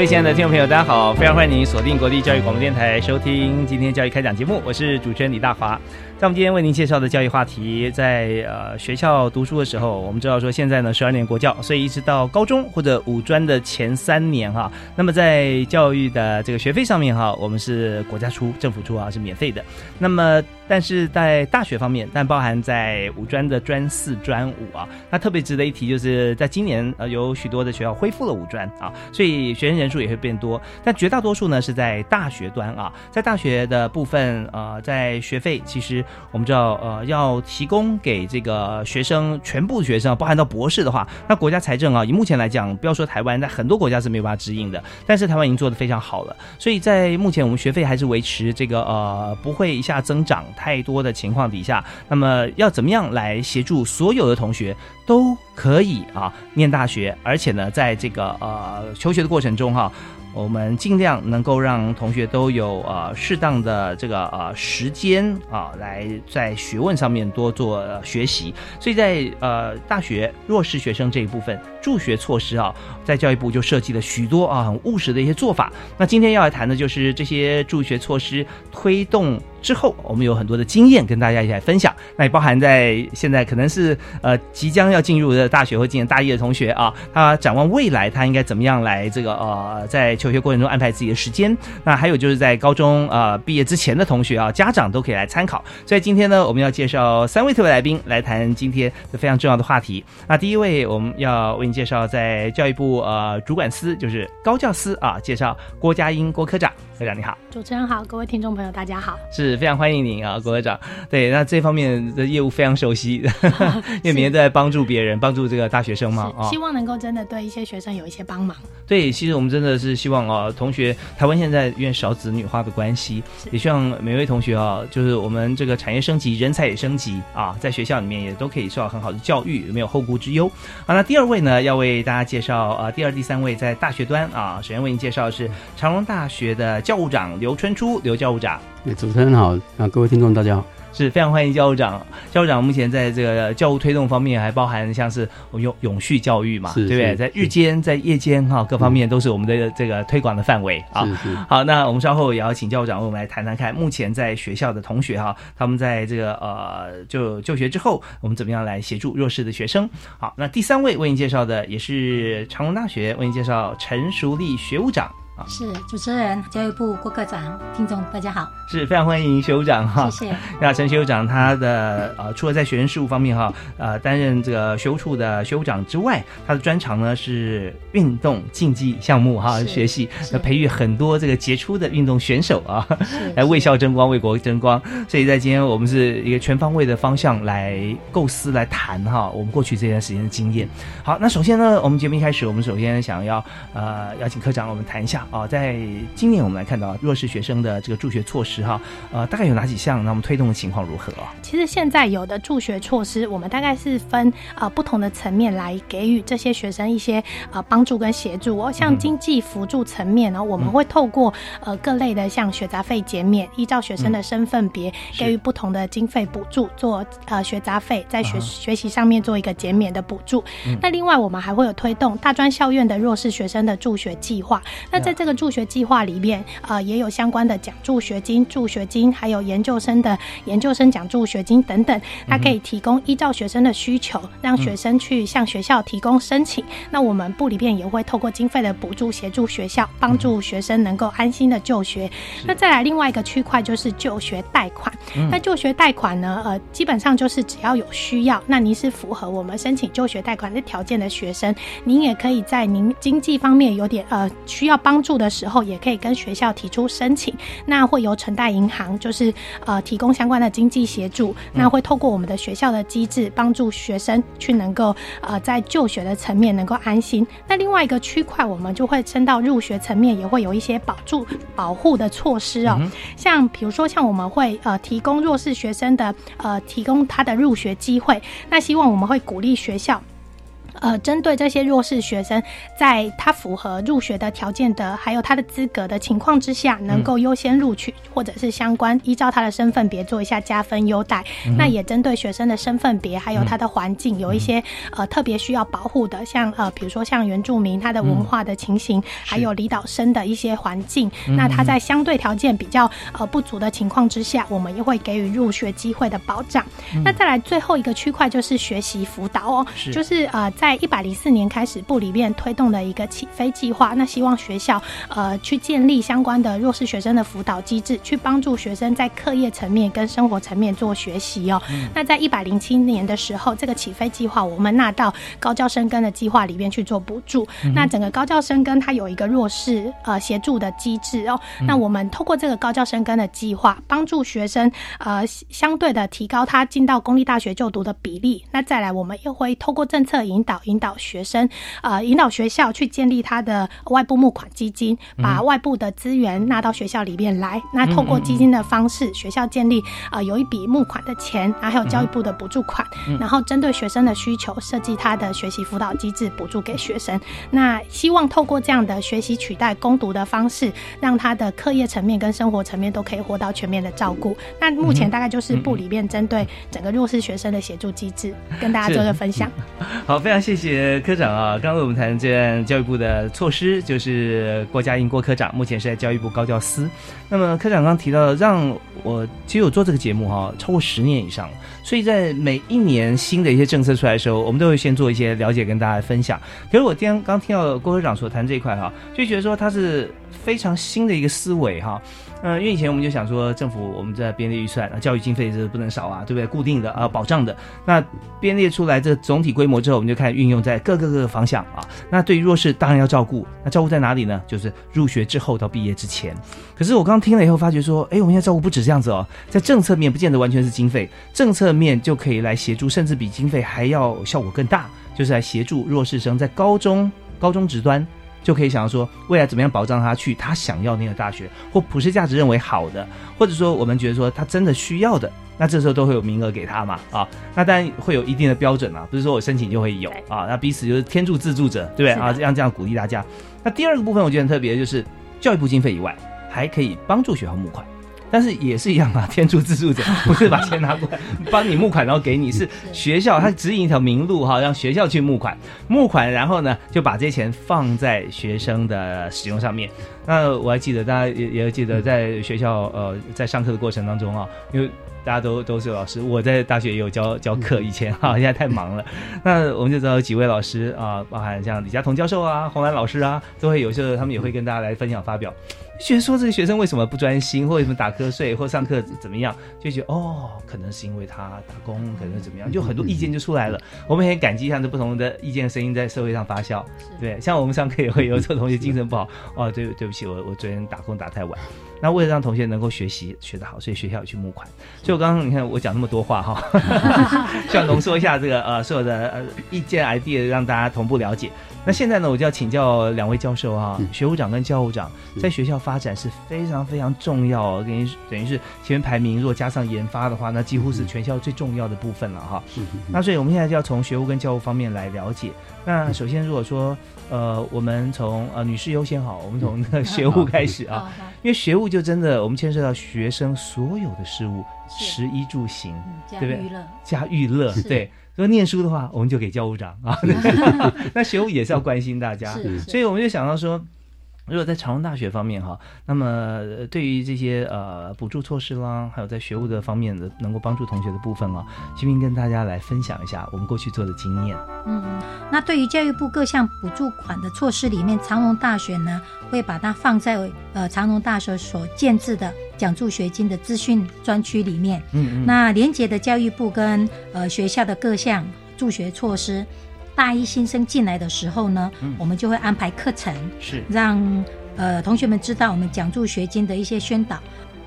各位亲爱的听众朋友，大家好！非常欢迎您锁定国立教育广播电台收听今天教育开讲节目，我是主持人李大华。在我们今天为您介绍的教育话题，在呃学校读书的时候，我们知道说现在呢十二年国教，所以一直到高中或者五专的前三年哈，那么在教育的这个学费上面哈，我们是国家出、政府出啊，是免费的。那么但是在大学方面，但包含在五专的专四、专五啊，那特别值得一提，就是在今年呃有许多的学校恢复了五专啊，所以学生人数也会变多。但绝大多数呢是在大学端啊，在大学的部分呃，在学费其实。我们知道，呃，要提供给这个学生全部学生，包含到博士的话，那国家财政啊，以目前来讲，不要说台湾，在很多国家是没有办法支应的。但是台湾已经做得非常好了，所以在目前我们学费还是维持这个呃不会一下增长太多的情况底下，那么要怎么样来协助所有的同学都可以啊念大学，而且呢，在这个呃求学的过程中哈。我们尽量能够让同学都有呃适当的这个呃时间啊，来在学问上面多做学习。所以在呃大学弱势学生这一部分助学措施啊，在教育部就设计了许多啊很务实的一些做法。那今天要来谈的就是这些助学措施推动。之后，我们有很多的经验跟大家一起来分享。那也包含在现在可能是呃即将要进入的大学或今年大一的同学啊，他展望未来，他应该怎么样来这个呃在求学过程中安排自己的时间。那还有就是在高中啊毕业之前的同学啊，家长都可以来参考。所以今天呢，我们要介绍三位特别来宾来谈今天的非常重要的话题。那第一位，我们要为介绍在教育部呃主管司，就是高教司啊，介绍郭佳英郭科长。科长你好，主持人好，各位听众朋友大家好，是非常欢迎您啊，郭会长。对，那这方面的业务非常熟悉，因为每天都在帮助别人，帮助这个大学生嘛，啊，希望能够真的对一些学生有一些帮忙。对，其实我们真的是希望啊，同学，台湾现在因为少子女化的关系，也希望每位同学啊，就是我们这个产业升级，人才也升级啊，在学校里面也都可以受到很好的教育，没有后顾之忧。好，那第二位呢，要为大家介绍啊，第二、第三位在大学端啊，首先为您介绍的是长隆大学的。教务长刘春初，刘教务长，主持人好，啊，各位听众大家好。是非常欢迎教务长。教务长目前在这个教务推动方面，还包含像是永永续教育嘛，对不对？在日间、在夜间哈，各方面都是我们的这个推广的范围啊。好，那我们稍后也要请教务长为我们来谈谈看，目前在学校的同学哈，他们在这个呃就就学之后，我们怎么样来协助弱势的学生？好，那第三位为您介绍的也是长隆大学为您介绍陈淑丽学务长。是主持人，教育部郭科长，听众大家好，是非常欢迎学务长哈，谢谢。那陈学长他的呃，除了在学生事务方面哈，呃，担任这个学务处的学务长之外，他的专长呢是运动竞技项目哈，学习那培育很多这个杰出的运动选手啊，来为校争光，为国争光。所以在今天我们是一个全方位的方向来构思来谈哈，我们过去这段时间的经验。好，那首先呢，我们节目一开始，我们首先想要呃邀请科长我们谈一下。啊，在今年我们来看到弱势学生的这个助学措施哈，呃，大概有哪几项？那我们推动的情况如何啊？其实现在有的助学措施，我们大概是分呃不同的层面来给予这些学生一些呃帮助跟协助哦。像经济辅助层面呢，我们会透过呃各类的像学杂费减免，依照学生的身份别给予不同的经费补助，做呃学杂费在学学习上面做一个减免的补助。那另外我们还会有推动大专校院的弱势学生的助学计划。那在这个助学计划里面，呃，也有相关的奖助学金、助学金，还有研究生的研究生奖助学金等等。它可以提供依照学生的需求，让学生去向学校提供申请。那我们部里边也会透过经费的补助，协助学校帮助学生能够安心的就学。那再来另外一个区块就是就学贷款。那就学贷款呢，呃，基本上就是只要有需要，那您是符合我们申请就学贷款的条件的学生，您也可以在您经济方面有点呃需要帮助的时候，也可以跟学校提出申请。那会由城贷银行就是呃提供相关的经济协助，那会透过我们的学校的机制，帮助学生去能够呃在就学的层面能够安心。那另外一个区块，我们就会升到入学层面，也会有一些保住保护的措施哦，像比如说像我们会呃提供弱势学生的呃提供他的入学机会，那希望我们会鼓励学校。呃，针对这些弱势学生，在他符合入学的条件的，还有他的资格的情况之下，能够优先录取，或者是相关依照他的身份别做一下加分优待。那也针对学生的身份别，还有他的环境，有一些呃特别需要保护的，像呃比如说像原住民他的文化的情形，还有离岛生的一些环境。那他在相对条件比较呃不足的情况之下，我们也会给予入学机会的保障。那再来最后一个区块就是学习辅导哦，就是呃在。在一百零四年开始，部里面推动的一个起飞计划，那希望学校呃去建立相关的弱势学生的辅导机制，去帮助学生在课业层面跟生活层面做学习哦。那在一百零七年的时候，这个起飞计划我们纳到高教生根的计划里面去做补助。那整个高教生根它有一个弱势呃协助的机制哦。那我们透过这个高教生根的计划，帮助学生呃相对的提高他进到公立大学就读的比例。那再来，我们又会透过政策引导。引导学生，呃，引导学校去建立他的外部募款基金，把外部的资源纳到学校里面来。那透过基金的方式，学校建立呃有一笔募款的钱，然后还有教育部的补助款，然后针对学生的需求设计他的学习辅导机制，补助给学生。那希望透过这样的学习取代攻读的方式，让他的课业层面跟生活层面都可以获到全面的照顾。那目前大概就是部里面针对整个弱势学生的协助机制，跟大家做个分享。好，非常谢。谢科长啊！刚刚我们谈这教育部的措施，就是郭家英郭科长，目前是在教育部高教司。那么科长刚提到，让我其实我做这个节目哈，超过十年以上，所以在每一年新的一些政策出来的时候，我们都会先做一些了解跟大家分享。可是我今天刚听到郭科长所谈这一块哈，就觉得说他是非常新的一个思维哈。嗯，因为以前我们就想说，政府我们在编列预算，教育经费是不能少啊，对不对？固定的啊，保障的。那编列出来这总体规模之后，我们就开始运用在各个各个方向啊。那对于弱势，当然要照顾。那照顾在哪里呢？就是入学之后到毕业之前。可是我刚听了以后，发觉说，哎，我们现在照顾不止这样子哦，在政策面不见得完全是经费，政策面就可以来协助，甚至比经费还要效果更大，就是来协助弱势生在高中高中职端。就可以想到说，未来怎么样保障他去他想要那个大学，或普世价值认为好的，或者说我们觉得说他真的需要的，那这时候都会有名额给他嘛，啊，那当然会有一定的标准啊，不是说我申请就会有啊，那彼此就是天助自助者，对不对啊？这样这样鼓励大家。那第二个部分我觉得很特别，就是教育部经费以外，还可以帮助学校募款。但是也是一样啊，天助自助者 不是把钱拿过来帮你募款，然后给你，是学校他指引一条明路哈，让学校去募款，募款，然后呢就把这些钱放在学生的使用上面。那我还记得，大家也也记得，在学校呃在上课的过程当中啊，因为大家都都是老师，我在大学也有教教课，以前哈现在太忙了。那我们就知道有几位老师啊，包含像李嘉彤教授啊、洪兰老师啊，都会有时候他们也会跟大家来分享发表。觉得说这个学生为什么不专心，或者什么打瞌睡，或上课怎么样，就觉得哦，可能是因为他打工，可能怎么样，就很多意见就出来了。我们很感激像这不同的意见声音在社会上发酵。对，像我们上课也会有这同学精神不好，哦，对，对不起，我我昨天打工打太晚。那为了让同学能够学习学得好，所以学校有去募款。所以我刚刚你看我讲那么多话哈，想浓缩一下这个呃所有的呃意见 idea，让大家同步了解。那现在呢，我就要请教两位教授哈，学务长跟教务长在学校发展是非常非常重要，等于等于是前面排名，如果加上研发的话，那几乎是全校最重要的部分了哈。那所以我们现在就要从学务跟教务方面来了解。那首先如果说呃，我们从呃女士优先好，我们从那学务开始啊，因为学务就真的我们牵涉到学生所有的事物，食衣住行，对不对？加娱乐，对。说念书的话，我们就给教务长啊。那学务也是要关心大家，所以我们就想到说，如果在长隆大学方面哈，那么呃对于这些呃补助措施啦，还有在学务的方面的能够帮助同学的部分啊，新兵跟大家来分享一下我们过去做的经验。嗯，那对于教育部各项补助款的措施里面，长隆大学呢会把它放在呃长隆大学所建制的奖助学金的资讯专区里面。嗯嗯，那连接的教育部跟呃学校的各项助学措施，大一新生进来的时候呢，嗯。我们就会安排课程，是。让呃同学们知道我们奖助学金的一些宣导。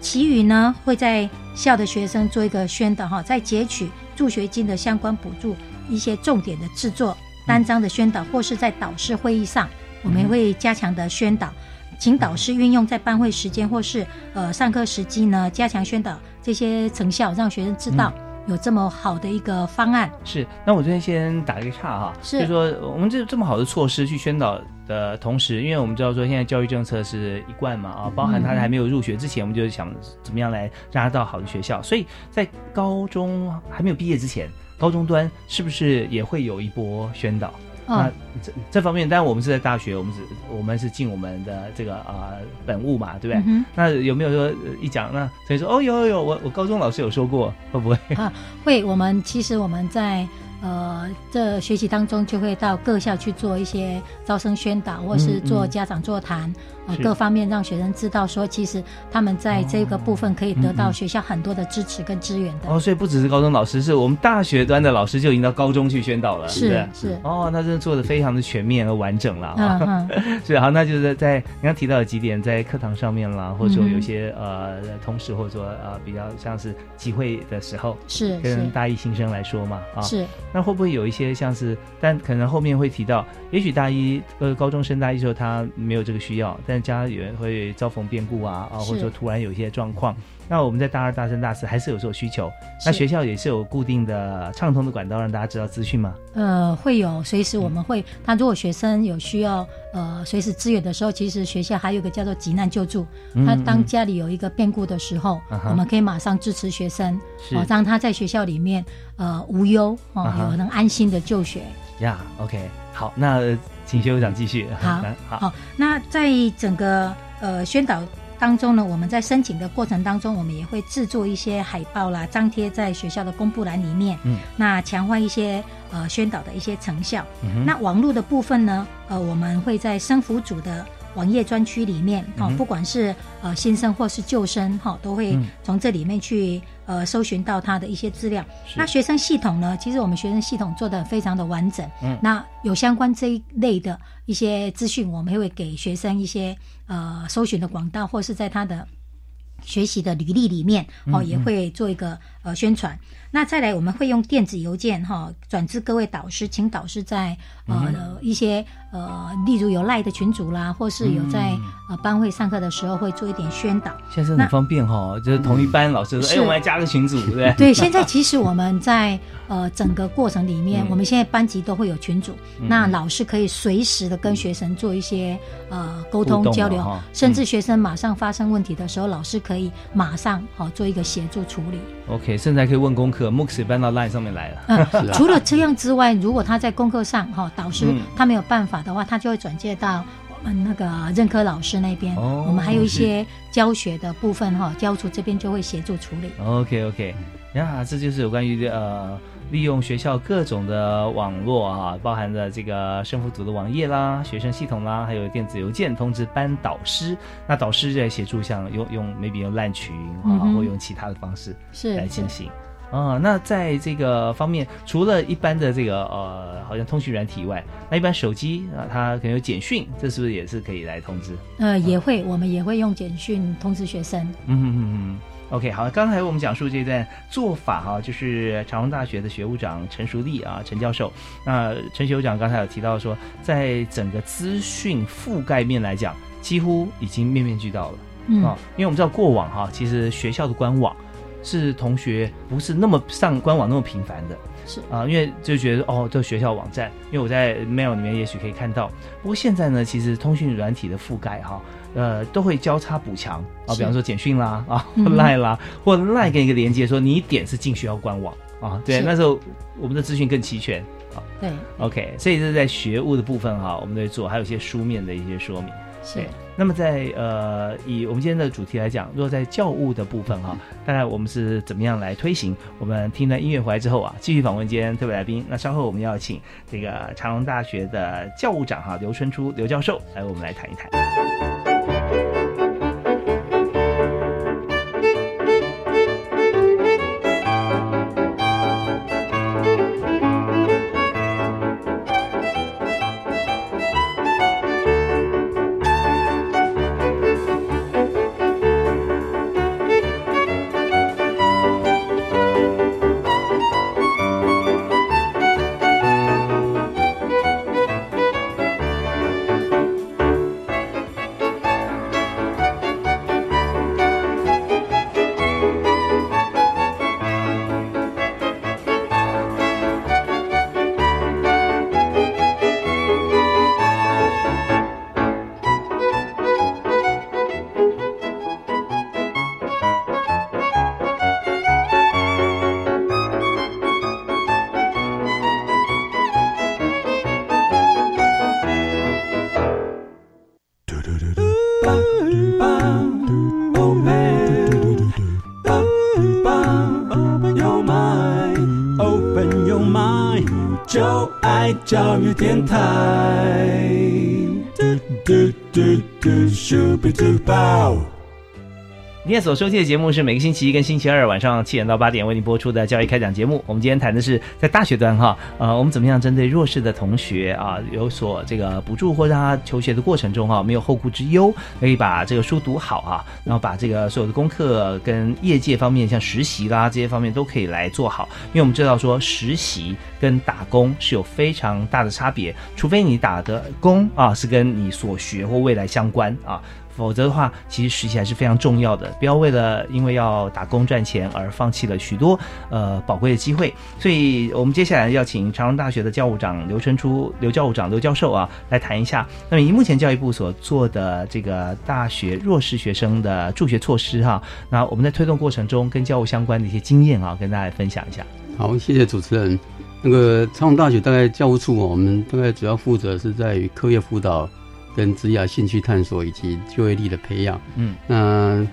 其余呢会在校的学生做一个宣导哈，在截取助学金的相关补助一些重点的制作单张的宣导，或是在导师会议上，我们会加强的宣导。请导师运用在班会时间或是呃上课时机呢，加强宣导这些成效，让学生知道有这么好的一个方案。是，那我这边先打一个岔哈，是就说我们这这么好的措施去宣导的同时，因为我们知道说现在教育政策是一贯嘛啊，包含他还没有入学之前，我们就想怎么样来让他到好的学校，所以在高中还没有毕业之前，高中端是不是也会有一波宣导？那哦，这这方面，当然我们是在大学，我们是我们是尽我们的这个呃本务嘛，对不对？嗯那有没有说呃一讲，那所以说哦有有有，我我高中老师有说过，会不会啊？会，我们其实我们在呃这学习当中就会到各校去做一些招生宣导，或是做家长座谈，呃各方面让学生知道说，其实他们在这个部分可以得到学校很多的支持跟资源的。哦，所以不只是高中老师，是我们大学端的老师就已经到高中去宣导了，是是。哦，那真的做的非常的全面和完整了。啊。嗯。嗯，是好，那就是在你刚提到的几点，在课堂上面啦，或者说有些、呃同事或者说呃比较像是集会的时候，是跟大一新生来说嘛啊，是，那会不会有一些像是，但可能后面会提到，也许大一呃高中升大一时候他没有这个需要，但家里人会遭逢变故啊啊，或者说突然有一些状况，那我们在大二、大三、大四还是有所需求，那学校也是有固定的畅通的管道让大家知道资讯吗？呃，会有随时我们会，他如果学生有需要呃随时支援的时候，其实学校还有一个叫做急难救助，他当家里有一个变故的时候，我们可以马上支持学生，是哦，让他在学校里面呃无忧哦啊，有能安心的就学。呀，OK，好，那呃请学务长继续。好 好，好，那在整个呃宣导当中呢，我们在申请的过程当中，我们也会制作一些海报啦，张贴在学校的公布栏里面，嗯，那强化一些呃宣导的一些成效。嗯那网络的部分呢，呃，我们会在生辅组的网页专区里面，哈、嗯不管是呃新生或是旧生，哈、都会嗯从这里面去呃搜寻到他的一些资料。那学生系统呢，其实我们学生系统做的非常的完整，嗯那有相关这一类的一些资讯，我们会给学生一些呃搜寻的管道，或是在他的。学习的履历里面哦，嗯也会做一个呃宣传。那再来，我们会用电子邮件哈、转至各位导师，请导师在呃、嗯。一些呃，例如有赖的群组啦，或是有在、嗯。呃班会上课的时候会做一点宣导。现在是很方便哈，就是同一班老师说，哎，是。我们来加个群组，对不对？对，现在其实我们在呃整个过程里面，嗯。我们现在班级都会有群组，嗯。那老师可以随时的跟学生做一些呃沟通交流哈，甚至学生马上发生问题的时候，老师可以马上好、做一个协助处理。OK，甚至还可以问功课也搬到 Line 上面来了。嗯 除了这样之外，如果他在功课上哈、导师嗯他没有办法的话，他就会转介到我们那个任科老师那边。哦我们还有一些教学的部分哈、教处这边就会协助处理。OK OK，呀，这就是有关于呃利用学校各种的网络啊，包含了这个生辅组的网页啦、学生系统啦，还有电子邮件通知班导师。那导师在协助像用用 maybe 用烂群啊，嗯或用其他的方式是是来进行。啊、那在这个方面，除了一般的这个呃，好像通讯软体以外，那一般手机啊，它可能有简讯，这是不是也是可以来通知？呃，也会，我们也会用简讯通知学生。嗯嗯嗯嗯。OK，好，刚才我们讲述这段做法哈、就是长隆大学的学务长陈淑丽啊，陈教授。那陈学务长刚才有提到说，在整个资讯覆盖面来讲，几乎已经面面俱到了。嗯，啊，因为我们知道过往哈、其实学校的官网是同学不是那么上官网那么频繁的是啊，因为就觉得哦，这学校网站，因为我在 mail 里面也许可以看到。不过现在呢，其实通讯软体的覆盖哈、呃，都会交叉补强啊，比方说简讯啦啊、嗯 line 啦，或 line 给你一个连接，说你一点是进学校官网啊，对，那时候我们的资讯更齐全啊。对，OK，所以这是在学务的部分哈，我们都会做，还有一些书面的一些说明。是，那么在呃，以我们今天的主题来讲，如果在教务的部分哈、当然我们是怎么样来推行？我们听了音乐回来之后啊，继续访问今天特别来宾。那稍后我们要请这个长隆大学的教务长哈刘春初刘教授来我们来谈一谈。电台。今天所收听的节目是每个星期一跟星期二晚上七点到八点为您播出的教育开讲节目。我们今天谈的是在大学端哈，呃，我们怎么样针对弱势的同学啊有所这个补助，或让他求学的过程中哈没有后顾之忧，可以把这个书读好啊，然后把这个所有的功课跟业界方面像实习啦这些方面都可以来做好。因为我们知道说实习跟打工是有非常大的差别，除非你打的工啊是跟你所学或未来相关啊。否则的话，其实实习还是非常重要的。不要为了因为要打工赚钱而放弃了许多呃宝贵的机会。所以，我们接下来要请长隆大学的教务长刘春初刘教务长刘教授啊来谈一下。那么，以目前教育部所做的这个大学弱势学生的助学措施哈，那我们在推动过程中跟教务相关的一些经验啊，跟大家分享一下。好，谢谢主持人。那个长隆大学大概教务处，我们大概主要负责是在于课业辅导。跟职业兴趣探索以及就业力的培养，嗯，那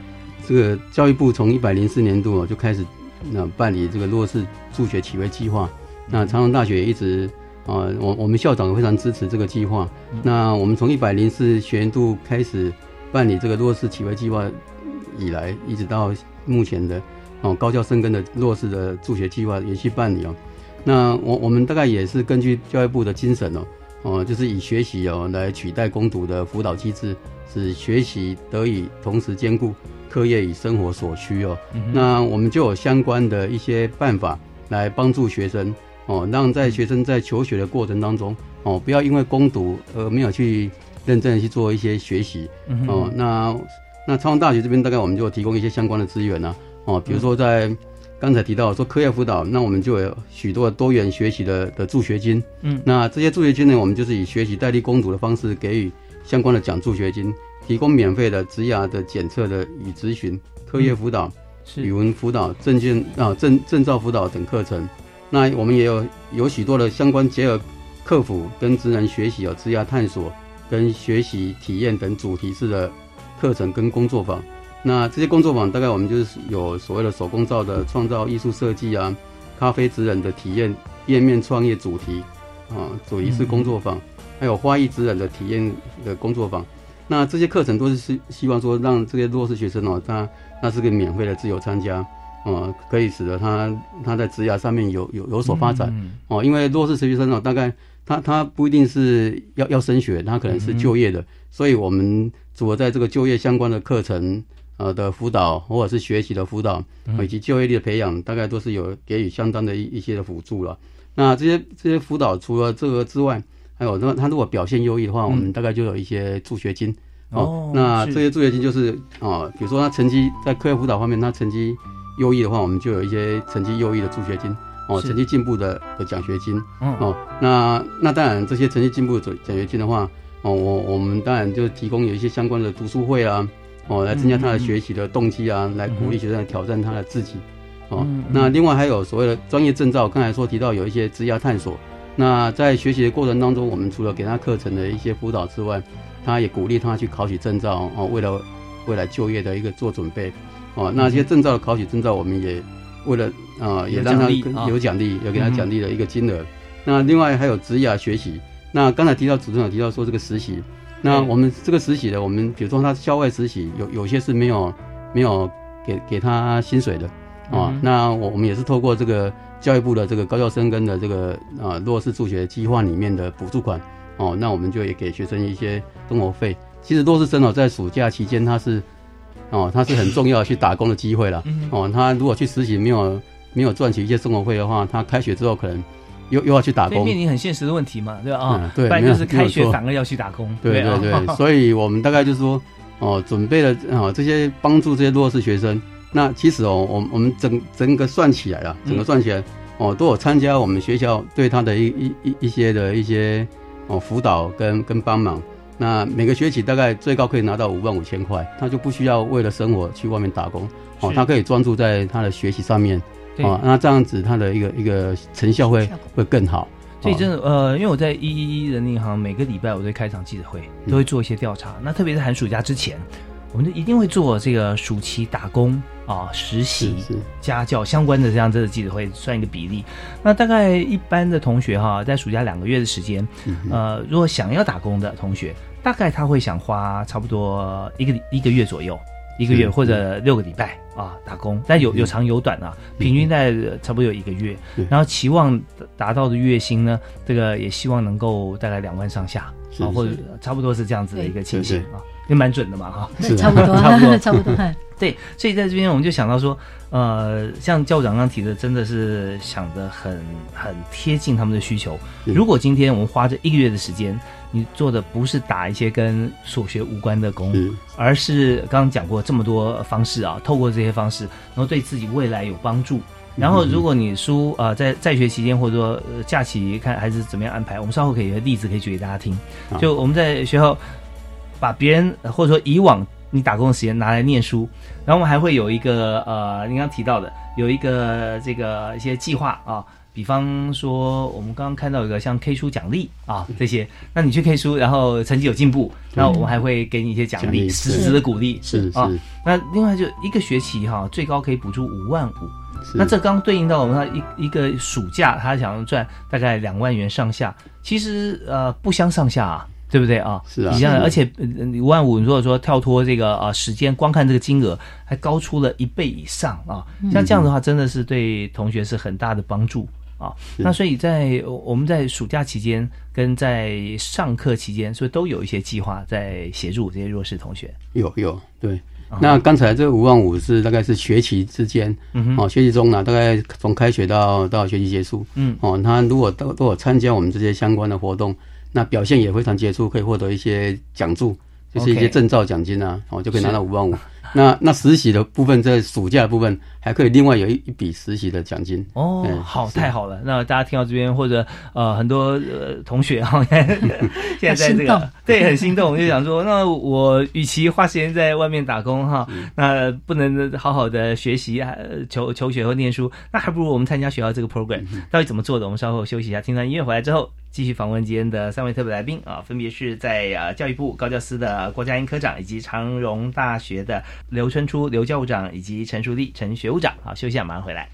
这个教育部从一百零四年度就开始那办理这个弱势助学启维计划，那长隆大学也一直啊，我我们校长非常支持这个计划。那我们从一百零四学年度开始办理这个弱势启维计划以来，一直到目前的哦高校生根的弱势的助学计划延续办理哦。那我我们大概也是根据教育部的精神哦。哦，就是以学习哦来取代攻读的辅导机制，使学习得以同时兼顾课业与生活所需哦。嗯、那我们就有相关的一些办法来帮助学生哦，让在学生在求学的过程当中哦，不要因为攻读而没有去认真的去做一些学习、嗯、哦。那那昌隆大学这边大概我们就提供一些相关的资源呢、啊、哦，比如说在。刚才提到说课业辅导，那我们就有许多多元学习的的助学金。嗯，那这些助学金呢，我们就是以学习代替攻读的方式给予相关的奖助学金，提供免费的职涯的检测的与咨询、课业辅导、是语文辅导、证件啊证证照辅导等课程。那我们也有有许多的相关结合客服跟职能学习、有职涯探索跟学习体验等主题式的课程跟工作坊。那这些工作坊大概我们就是有所谓的手工皂的创造艺术设计啊，咖啡职人的体验店面创业主题啊，主题式工作坊，还有花艺职人的体验的工作坊。那这些课程都是希希望说让这些弱势学生哦，他那是个免费的自由参加，哦，可以使得他他在职涯上面有有有所发展哦，因为弱势学生哦，大概他他不一定是要要升学，他可能是就业的，所以我们除了在这个就业相关的课程。呃的辅导，或者是学习的辅导，以及就业力的培养，大概都是有给予相当的一一些的辅助了。那这些这些辅导除了这个之外，还有那他如果表现优异的话，我们大概就有一些助学金。哦，那这些助学金就是哦，比如说他成绩在课业辅导方面，他成绩优异的话，我们就有一些成绩优异的助学金。哦，成绩进步的的奖学金。哦，那那当然这些成绩进步的奖学金的话，哦，我我们当然就提供有一些相关的读书会啊。哦，来增加他的学习的动机啊，来鼓励学生挑战他的自己。哦，那另外还有所谓的专业证照，刚才说提到有一些职业探索。那在学习的过程当中，我们除了给他课程的一些辅导之外，他也鼓励他去考取证照哦，为了未来就业的一个做准备哦。那些证照的考取证照，我们也为了啊、也有让他有奖励，有给他奖励的一个金额。那另外还有职涯学习。那刚才提到主持人有提到说这个实习，那我们这个实习的，我们比如说他校外实习，有有些是没有没有给给他薪水的啊、嗯那我我们也是透过这个教育部的这个高校生跟的这个啊弱势助学计划里面的补助款哦，那我们就也给学生一些生活费。其实弱势生哦，在暑假期间他是哦，他是很重要去打工的机会了。嗯哦，他如果去实习没有没有赚取一些生活费的话，他开学之后可能又又要去打工。面临很现实的问题嘛，对吧？啊、嗯对不然就是开学反而要去打工，对啊对对，所以我们大概就是说，哦，准备了啊这些帮助这些弱势学生。那其实哦，我我们整整个算起来了，整个算起来，哦，都有参加我们学校对他的一一一一些的一些哦辅导跟跟帮忙。那每个学期大概最高可以拿到五万五千块，他就不需要为了生活去外面打工，哦，他可以专注在他的学习上面，对哦，那这样子它的一个一个成效会会更好。所以哦真的呃，因为我在一一一人力银行每个礼拜我都会开场记者会，嗯都会做一些调查。那特别是寒暑假之前，我们就一定会做这个暑期打工啊、实习家教相关的这样子的记者会，算一个比例。那大概一般的同学哈，在暑假两个月的时间，嗯呃，如果想要打工的同学，大概他会想花差不多一个一个月左右，一个月或者六个礼拜啊打工，但有有长有短啊，平均在呃差不多有一个月。嗯，然后期望达到的月薪呢，这个也希望能够大概两万上下啊，或者差不多是这样子的一个情形啊，也蛮准的嘛哈。差不多，差不多。差不多。嗯对，所以在这边我们就想到说，呃，像教长刚刚提的，真的是想的很很贴近他们的需求。如果今天我们花这一个月的时间，你做的不是打一些跟所学无关的工，是而是刚刚讲过这么多方式啊，透过这些方式，然后对自己未来有帮助。然后，如果你书呃在在学期间或者说、呃、假期看还是怎么样安排，我们稍后可以有例子可以举给大家听。就我们在学校把别人呃或者说以往你打工的时间拿来念书，然后我们还会有一个呃，您刚提到的有一个这个一些计划啊，比方说我们刚刚看到一个像 K 书奖励啊这些，那你去 K 书，然后成绩有进步，那我们还会给你一些奖励，实质的鼓励啊是啊。那另外就一个学期哈、最高可以补助五万五，那这刚对应到我们他一一个暑假，他想要赚大概两万元上下，其实呃不相上下啊，对不对？啊？是啊你想想，是而且呃五万五，你如果说跳脱这个啊时间，光看这个金额，还高出了一倍以上啊。像这样的话，真的是对同学是很大的帮助啊。那所以在我们在暑假期间跟在上课期间，所以都有一些计划在协助这些弱势同学。有有对。那刚才这五万五是大概是学期之间，哦，学期中呢，大概从开学到到学期结束，嗯哦，他如果都都有参加我们这些相关的活动，那表现也非常杰出，可以获得一些奖助，就是一些证照奖金啊，哦，就可以拿到五万五。那那实习的部分，在暑假的部分还可以另外有一一笔实习的奖金。哦，嗯好，太好了！那大家听到这边，或者呃很多呃同学哈，现在在这个对很心动，就想说，那我与其花时间在外面打工哈，那不能好好的学习啊，求求学或念书，那还不如我们参加学校这个 program。到底怎么做的？我们稍后休息一下，听段音乐回来之后，继续访问今天的三位特别来宾啊，分别是在啊教育部高教司的郭佳音科长，以及长荣大学的刘春初刘教务长，以及陈淑丽陈学务长。好，休息一下，马上回来。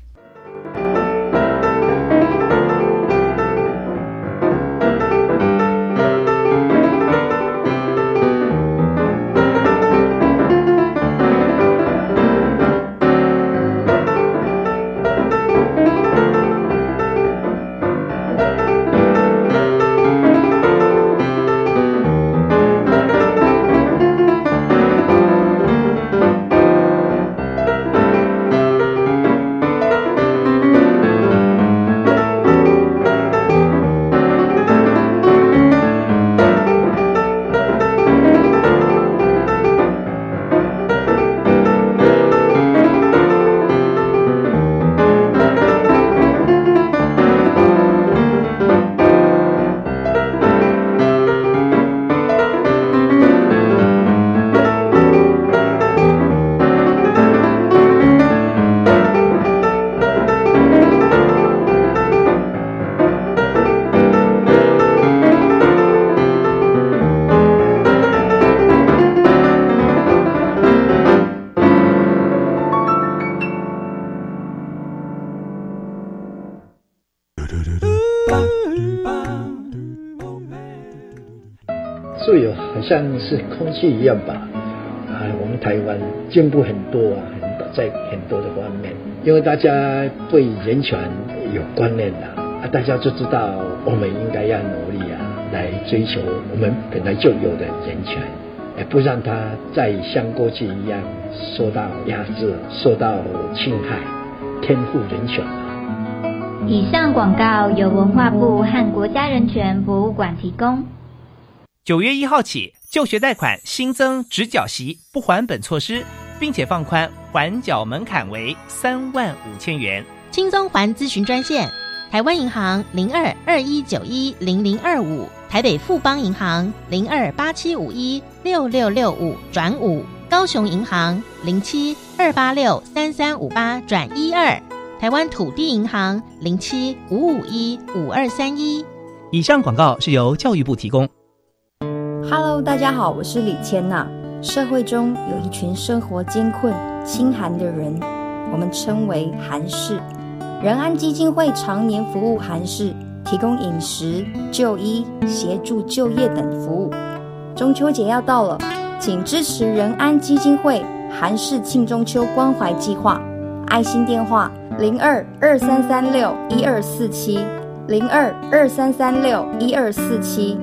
像是空气一样吧。啊，我们台湾进步很多啊，很多在很多的方面，因为大家对人权有观念了啊，大家就知道我们应该要努力啊，来追求我们本来就有的人权，也不让它再像过去一样受到压制、受到侵害，天赋人权。以上广告由文化部和国家人权博物馆提供。九月一号起，就学贷款新增直缴息不还本措施，并且放宽还缴门槛为三万五千元。轻松还咨询专线：台湾银行零二二一九一零零二五，台北富邦银行零二八七五一六六六五转五，高雄银行零七二八六三三五八转一二，台湾土地银行零七五五一五二三一。以上广告是由教育部提供。Hello，大家好，我是李千娜。社会中有一群生活艰困、清寒的人，我们称为寒士。仁安基金会常年服务寒士，提供饮食、就医、协助就业等服务。中秋节要到了，请支持仁安基金会寒士庆中秋关怀计划，爱心电话零二二三三六一二四七零二二三三六一二四七。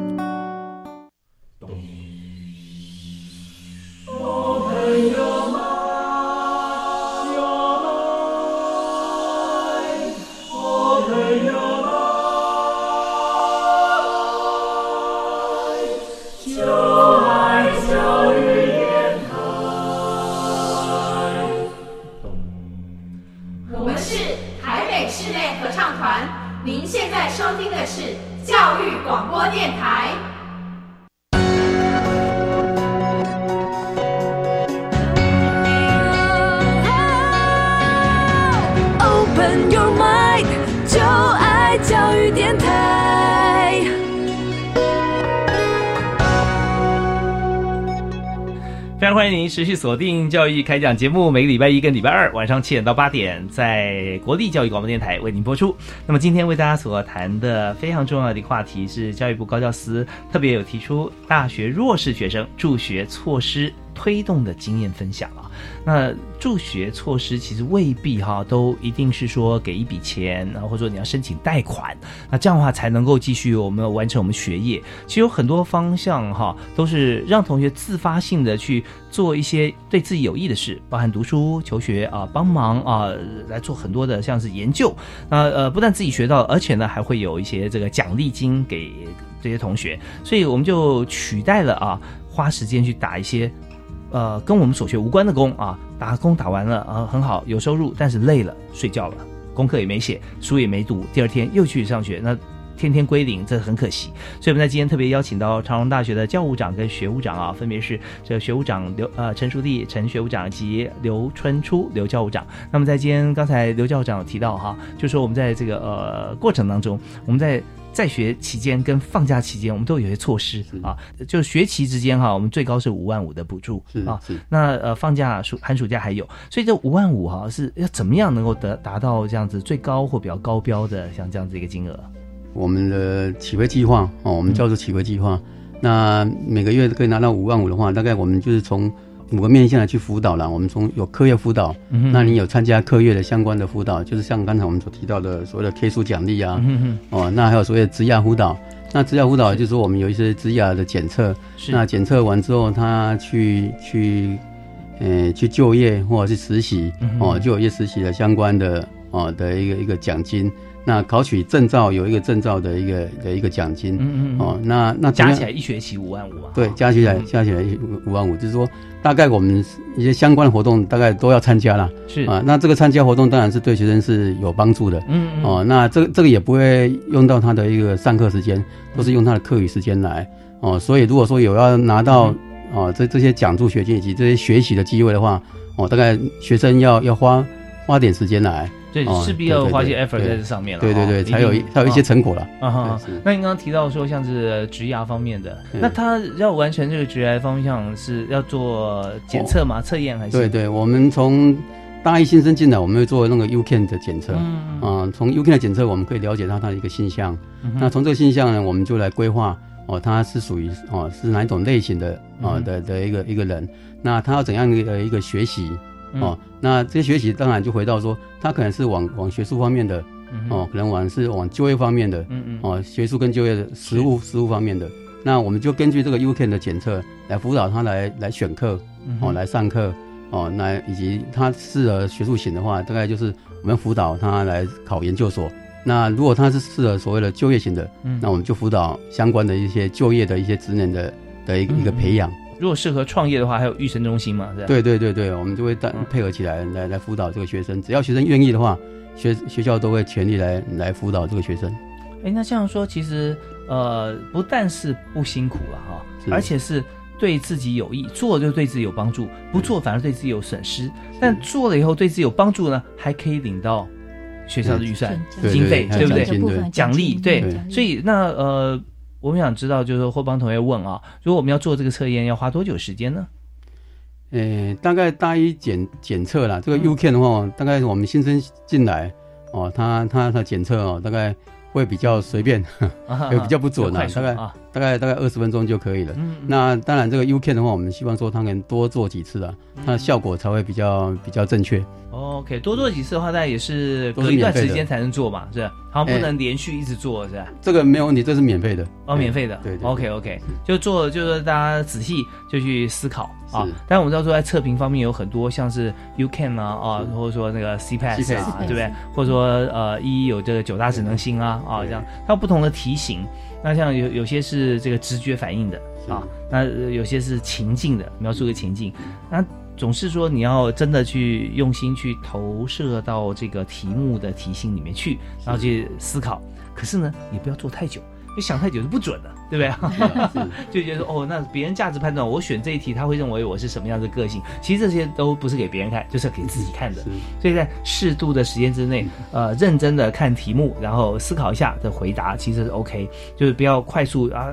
持续锁定教育开讲节目，每个礼拜一跟礼拜二晚上七点到八点，在国立教育广播电台为您播出。那么今天为大家所谈的非常重要的一个话题是，教育部高教司特别有提出大学弱势学生助学措施推动的经验分享啊。那助学措施其实未必哈都一定是说给一笔钱，然后或者说你要申请贷款，那这样的话才能够继续我们完成我们学业。其实有很多方向哈都是让同学自发性的去做一些对自己有益的事，包含读书、求学啊，帮忙啊来做很多的像是研究。那呃不但自己学到，而且呢还会有一些这个奖励金给这些同学，所以我们就取代了啊花时间去打一些。呃，跟我们所学无关的工啊，打工打完了啊，很好，有收入，但是累了，睡觉了，功课也没写，书也没读，第二天又去上学，那天天归零，这很可惜。所以我们在今天特别邀请到长荣大学的教务长跟学务长啊，分别是这学务长刘呃陈淑娣陈学务长及刘春初刘教务长。那么在今天刚才刘教务长提到哈，就说我们在这个呃过程当中，我们在。在学期间跟放假期间，我们都有一些措施啊，就是学期之间哈，我们最高是五万五的补助啊。那呃放假暑寒暑假还有，所以这五万五哈是要怎么样能够得达到这样子最高或比较高标的像这样子一个金额？我们的起飞计划哦，我们叫做起飞计划。那每个月可以拿到五万五的话，大概我们就是从五个面向来去辅导了。我们从有课业辅导，嗯那你有参加课业的相关的辅导，就是像刚才我们所提到的所谓的 K 数奖励啊，嗯哼哦，那还有所谓的职涯辅导。那职涯辅导就是说我们有一些职涯的检测，是那检测完之后，他去去呃去就业或者是实习，嗯哦，就有一些实习的相关的哦的一个一个奖金。那考取证照有一个证照的一个的一个奖金，嗯嗯嗯哦，那那加起来一学期五万五啊。对，加起来加起来五五万五，就是说大概我们一些相关的活动大概都要参加啦。是啊，那这个参加活动当然是对学生是有帮助的。嗯嗯哦，那这个这个也不会用到他的一个上课时间，都是用他的课余时间来。哦，所以如果说有要拿到嗯哦这这些奖助学金以及这些学习的机会的话，哦，大概学生要要花花点时间来。对哦势必要花一些 effort 在这上面了对对对，才有才有一些哦成果了。啊哈，那您刚刚提到说像是植牙方面的，那他要完成这个植牙方向是要做检测吗？测验还是？对对，我们从大一新生进来，我们会做那个 UCAN 的检测。嗯啊、从 UCAN 的检测，我们可以了解到他的一个性向。嗯那从这个性向呢，我们就来规划哦，他是属于哦是哪一种类型的哦嗯的的一个一个人，那他要怎样的一个学习哦嗯？那这些学习当然就回到说，他可能是往往学术方面的嗯哦，可能往是往就业方面的嗯嗯哦，学术跟就业的实务实务方面的。那我们就根据这个 U Can 的检测来辅导他来来选课哦，来上课哦，那以及他适合学术型的话，大概就是我们辅导他来考研究所。那如果他是适合所谓的就业型的，嗯那我们就辅导相关的一些就业的一些职能的的一个、一个培养。如果适合创业的话，还有育成中心嘛，是吧？对对对对，我们就会带嗯配合起来来来辅导这个学生，只要学生愿意的话，学学校都会全力来来辅导这个学生。哎，那这样说，其实呃，不但是不辛苦了哈，而且是对自己有益，做就对自己有帮助，不做反而对自己有损失。但做了以后对自己有帮助呢，还可以领到学校的预算经费，对对不对？奖励对。对，所以那呃，我们想知道，就是说霍邦同学问啊，如果我们要做这个测验，要花多久时间呢？呃，大概大一检检测啦，这嗯个 U Can 的话，大概我们新生进来哦，他他他检测哦，大概会比较随便，啊 也比较不准啊，大概啊大概大概二十分钟就可以了。嗯嗯那当然，这个 U Can 的话，我们希望说它能多做几次啊，嗯它的效果才会比较比较正确。OK，多做几次的话，大概也是隔一段时间才能做嘛，是吧？好像不哎能连续一直做，是吧？这个没有问题，这是免费的。哦，免费的。对对 OK OK，就做就是大家仔细就去思考啊是。但我们知道说在测评方面有很多像是 U Can 啊啊，或者说那个 CPAS 啊，对不对？或者说呃一有这个九大智能星啊啊这样，它有不同的题型。那像有有些是这个直觉反应的啊，那呃有些是情境的，描述个情境。那总是说你要真的去用心去投射到这个题目的题型里面去，然后去思考。可是呢，你不要做太久，因为想太久是不准的，对不对？就觉得说哦，那别人价值判断，我选这一题，他会认为我是什么样的个性。其实这些都不是给别人看，就是给自己看的。所以在适度的时间之内，呃，认真的看题目，然后思考一下的回答，其实是 OK，就是不要快速啊。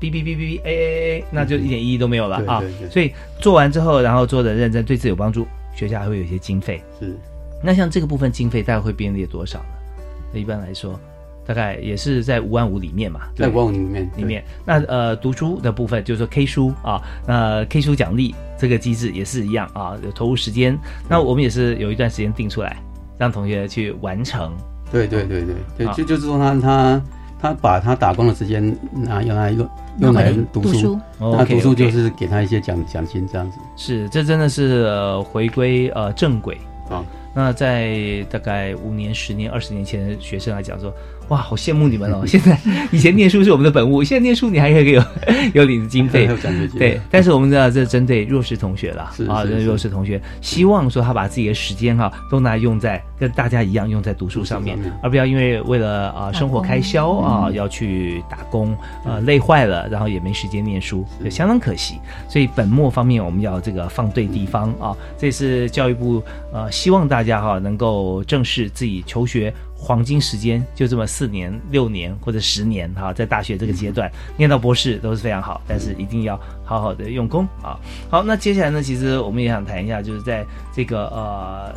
哔哔哔哔哔，哎哎哎，那就一点意义都没有了啊所以做完之后，然后做的认真，对自己有帮助，学校还会有一些经费。是，那像这个部分经费大概会编列多少呢？那一般来说，大概也是在五万五里面嘛，在对五万五里面里面。那呃，读书的部分就是说 K 书啊，那 K 书奖励这个机制也是一样啊，有投入时间。那我们也是有一段时间定出来，让同学去完成。对对对对对，啊就就是说他他他把他打工的时间拿用来用用来读书读书，那读书就是给他一些奖奖金这样子。是，这真的是、呃、回归呃正轨啊。那在大概五年、十年、二十年前的学生来讲说，哇，好羡慕你们哦！现在以前念书是我们的本务，现在念书你还可以有有领经费对，但是我们知道这针对弱势同学了，啊，弱势同学希望说他把自己的时间哈、都拿来用在跟大家一样用在读书上面，而不要因为为了啊、生活开销啊、要去打工，呃累坏了，然后也没时间念书，就相当可惜。所以本末方面我们要这个放对地方啊，这是教育部呃希望大家哈、能够正视自己求学。黄金时间就这么四年、六年或者十年哈，在大学这个阶段念到博士都是非常好，但是一定要好好的用功啊。好，那接下来呢，其实我们也想谈一下，就是在这个呃。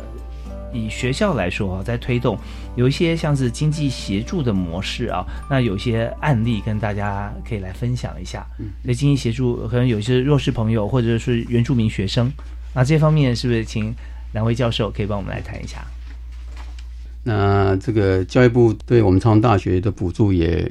以学校来说啊，在推动有一些像是经济协助的模式啊，那有一些案例跟大家可以来分享一下。那经济协助可能有一些弱势朋友或者是原住民学生，那这方面是不是请两位教授可以帮我们来谈一下？那这个教育部对我们长隆大学的补助也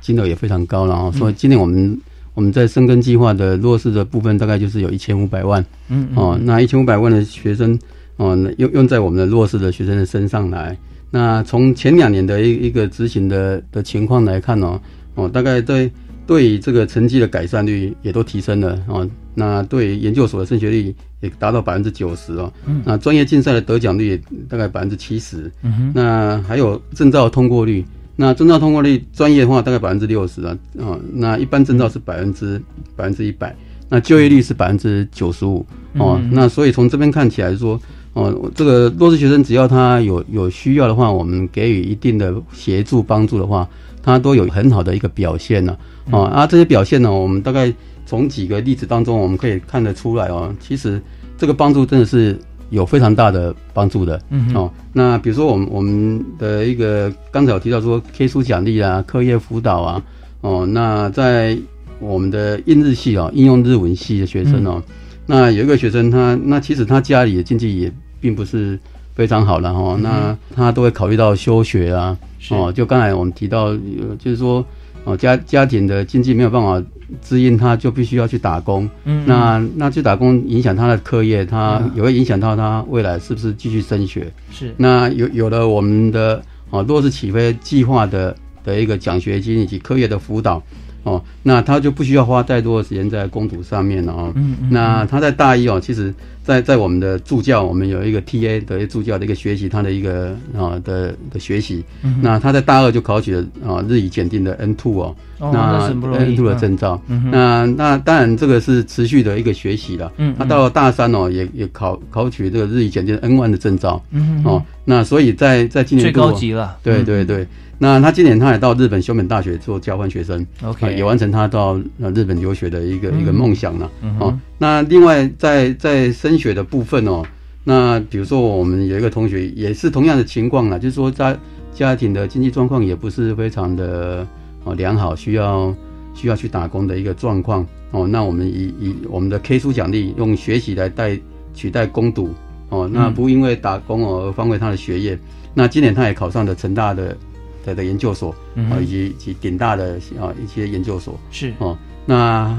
金额也非常高了啊，所以今年我们我们在生根计划的弱势的部分大概就是有一千五百万，嗯嗯哦，那一千五百万的学生哦，用用在我们的弱势的学生的身上来。那从前两年的一一个执行的的情况来看哦，哦，大概对对于这个成绩的改善率也都提升了哦。那对研究所的升学率也达到百分之九十哦。嗯那专业竞赛的得奖率也大概百分之七十。那还有证照通过率，那证照通过率专业的话大概百分之六十啊，哦，那一般证照是百分之百分之一百，那就业率是百分之九十五哦。嗯那所以从这边看起来说，哦，这个弱势学生只要他有有需要的话，我们给予一定的协助帮助的话，他都有很好的一个表现呢、哦。啊，这些表现呢，我们大概从几个例子当中我们可以看得出来哦，其实这个帮助真的是有非常大的帮助的。嗯哦，那比如说我们我们的一个刚才有提到说 K 书奖励啊、课业辅导啊，哦，那在我们的印日系哦，应用日文系的学生哦，那有一个学生他那其实他家里的经济也并不是非常好了哈、哦，那他都会考虑到休学啊，哦，就刚才我们提到，呃就是说哦家家庭的经济没有办法支应他，就必须要去打工，嗯那那去打工影响他的课业，他嗯。也会影响到他未来是不是继续升学。是。那有有了我们的哦落实起飞计划的的一个奖学金以及课业的辅导哦，那他就不需要花太多的时间在攻读上面了哦。嗯嗯那他在大一哦，其实在在我们的助教，我们有一个 TA 的助教的一个学习，他的一个啊、的的学习。那他在大二就考取了啊、日语检定的 N two 哦，哦那 N two 的嗯证照。嗯哼那那当然这个是持续的一个学习了。嗯他到了大三哦，也也考考取这个日语检定 N one 的证照。嗯哼哦，那所以在在今年最高级了嗯对对对。那他今年他也到日本修本大学做交换学生 OK 啊也完成他到呃日本留学的一个、一个嗯梦想了。嗯哦，那另外在在升学的部分哦，那比如说我们有一个同学也是同样的情况啦，就是说家家庭的经济状况也不是非常的哦良好，需要需要去打工的一个状况哦。那我们以以我们的 K 书奖励用学习来代取代攻读哦，那嗯不因为打工哦而荒废他的学业。那今年他也考上了成大的的的研究所啊、嗯以及以及顶大的啊一些研究所。是。哦。那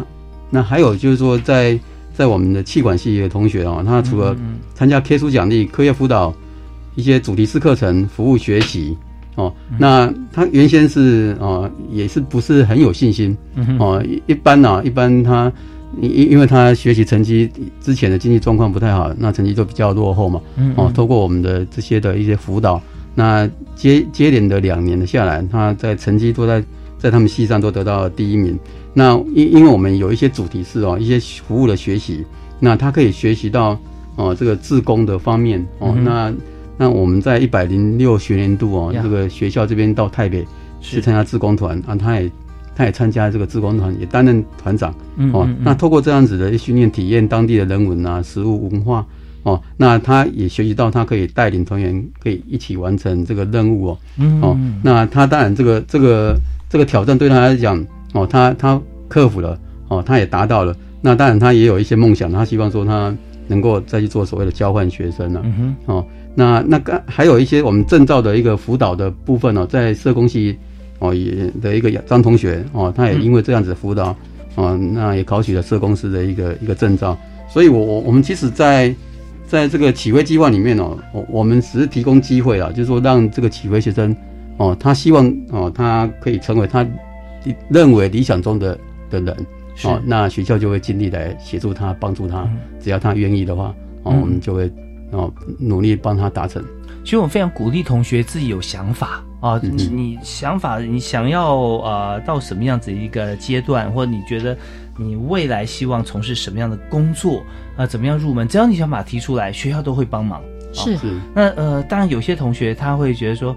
那还有就是说在在我们的气管系的同学哦，他除了嗯参加 K 书奖励、课业辅导、一些主题式课程、服务学习哦，嗯。那他原先是哦也是不是很有信心嗯哦，一一般呢、一般他因因因为他学习成绩之前的经济状况不太好，那成绩就比较落后嘛，嗯嗯，哦透过我们的这些的一些辅导，那接接连的两年的下来，他在成绩都在在他们系上都得到了第一名。那因因为我们有一些主题是哦，一些服务的学习，那他可以学习到哦这个自工的方面哦，嗯那那我们在一百零六学年度哦呀，这个学校这边到台北去参加自工团啊，他也他也参加这个自工团，也担任团长哦嗯嗯嗯。那透过这样子的训练，体验当地的人文啊、食物文化哦，那他也学习到他可以带领团员，可以一起完成这个任务哦。哦嗯哦，那他当然这个这个这个挑战对他来讲哦，他他克服了哦，他也达到了。那当然他也有一些梦想，他希望说他能够再去做所谓的交换学生了、嗯哼哦。那那个还有一些我们证照的一个辅导的部分哦，在社工系哦也的一个张同学哦，他也因为这样子辅导、哦，那也考取了社工师的一个一个证照。所以我我我们其实在在这个起飞计划里面哦，我我们只是提供机会啦，就是说让这个起飞学生哦，他希望哦，他可以成为他认为理想中的的人是。哦，那学校就会尽力来协助他，帮助他，只要他愿意的话哦，嗯。我们就会哦努力帮他达成。其实我非常鼓励同学自己有想法啊，你想法，你想要呃到什么样子一个阶段，或者你觉得你未来希望从事什么样的工作啊、怎么样入门，只要你想法提出来，学校都会帮忙。是是那呃，当然有些同学他会觉得说，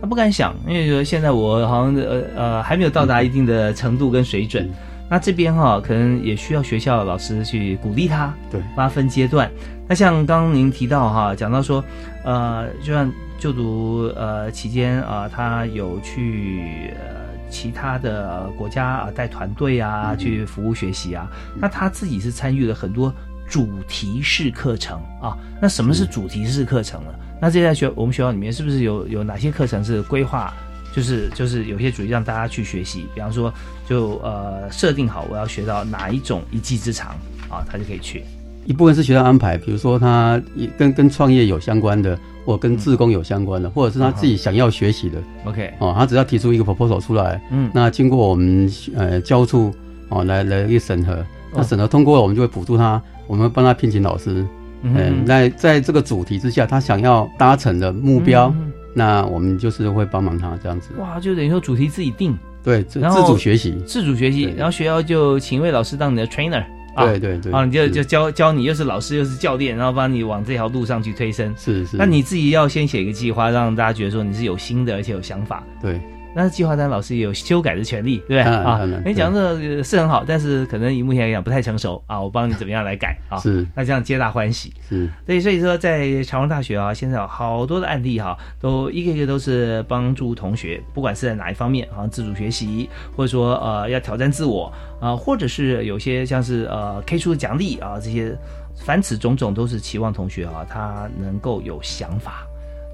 他不敢想，因为觉得现在我好像呃呃还没有到达一定的程度跟水准。那这边哈、可能也需要学校老师去鼓励他，对，八分阶段。那像刚刚您提到哈、讲到说，呃，就像就读呃期间啊、他有去呃其他的呃国家啊、带团队啊，去服务学习啊。那他自己是参与了很多主题式课程啊。那什么是主题式课程呢？那这在学我们学校里面是不是有有哪些课程是规划？就是就是有些主题让大家去学习，比方说就呃设定好我要学到哪一种一技之长啊，他就可以去。一部分是学校安排，比如说他也跟跟创业有相关的，或跟自工有相关的，或者是他自己想要学习的。OK，哦，他只要提出一个 proposal 出来，嗯那经过我们呃教处哦来来一个审核，那审核通过了，我们就会补助他，我们会帮他聘请老师。嗯那，在在这个主题之下，他想要达成的目标，嗯那我们就是会帮忙他这样子。哇，就等于说主题自己定，对，自自主学习，自主学习，然后学校就请一位老师当你的 trainer。啊对对对啊，你就就教教你，又是老师又是教练，然后帮你往这条路上去推升。是是。那你自己要先写一个计划，让大家觉得说你是有心的，而且有想法。对。那计划单老师也有修改的权利，对不对啊？你讲的呃是很好，但是可能以目前来讲不太成熟啊，我帮你怎么样来改啊？是，那这样皆大欢喜。是，对，所以说在长荣大学啊，现在有好多的案例哈、都一个一个都是帮助同学，不管是在哪一方面，好像自主学习，或者说呃要挑战自我啊、或者是有些像是呃 K 书的奖励啊这些，凡此种种都是期望同学啊他能够有想法。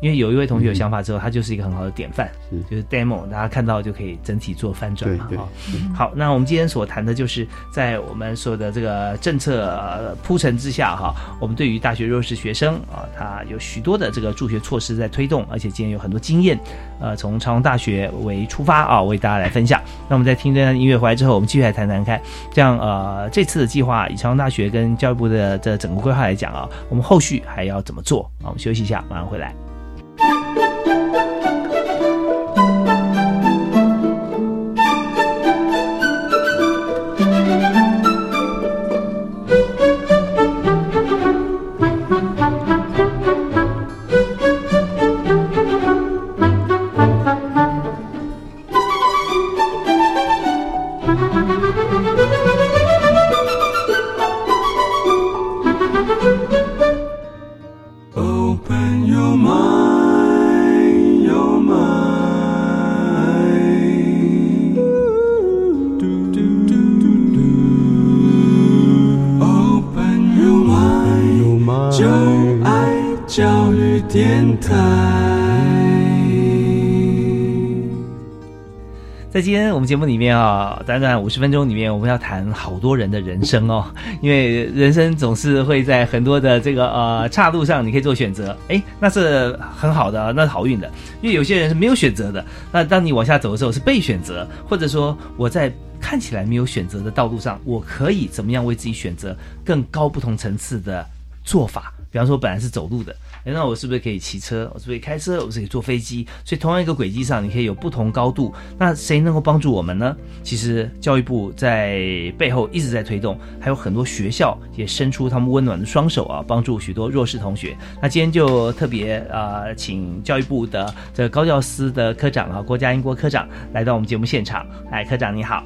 因为有一位同学有想法之后，他就是一个很好的典范，就是 demo，大家看到就可以整体做翻转嘛。好，那我们今天所谈的就是在我们所有的这个政策呃铺陈之下哈，我们对于大学弱势学生啊，他有许多的这个助学措施在推动，而且今天有很多经验，呃，从长隆大学为出发啊，为大家来分享。那我们在听这段音乐回来之后，我们继续来谈谈看，这样呃这次的计划以长隆大学跟教育部的这整个规划来讲啊，我们后续还要怎么做啊？我们休息一下，马上回来。Thank you. 在今天我们节目里面啊，短短五十分钟里面，我们要谈好多人的人生哦，因为人生总是会在很多的这个呃岔路上，你可以做选择，哎，那是很好的，那是好运的，因为有些人是没有选择的，那当你往下走的时候是被选择，或者说我在看起来没有选择的道路上，我可以怎么样为自己选择更高不同层次的做法？比方说，本来是走路的，诶那我是不是可以骑车？我是不是可以开车？我是不是可以坐飞机？所以同样一个轨迹上，你可以有不同高度。那谁能够帮助我们呢？其实教育部在背后一直在推动，还有很多学校也伸出他们温暖的双手啊，帮助许多弱势同学。那今天就特别啊、请教育部的这个高教司的科长啊，郭家英郭科长来到我们节目现场。哎，科长你好。